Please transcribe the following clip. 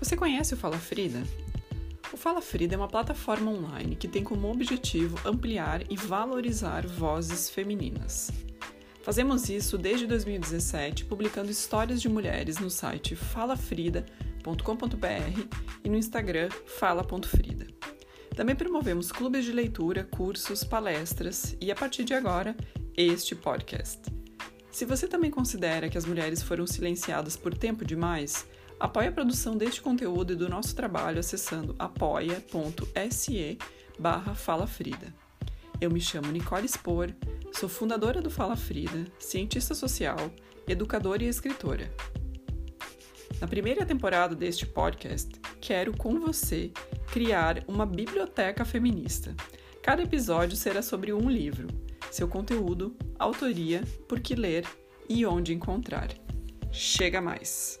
Você conhece o Fala Frida? O Fala Frida é uma plataforma online que tem como objetivo ampliar e valorizar vozes femininas. Fazemos isso desde 2017, publicando histórias de mulheres no site falafrida.com.br e no Instagram fala.frida. Também promovemos clubes de leitura, cursos, palestras e, a partir de agora, este podcast. Se você também considera que as mulheres foram silenciadas por tempo demais, Apoie a produção deste conteúdo e do nosso trabalho acessando apoia.se barra Fala Frida. Eu me chamo Nicole Spor, sou fundadora do Fala Frida, cientista social, educadora e escritora. Na primeira temporada deste podcast, quero com você criar uma biblioteca feminista. Cada episódio será sobre um livro, seu conteúdo, autoria, por que ler e onde encontrar. Chega mais!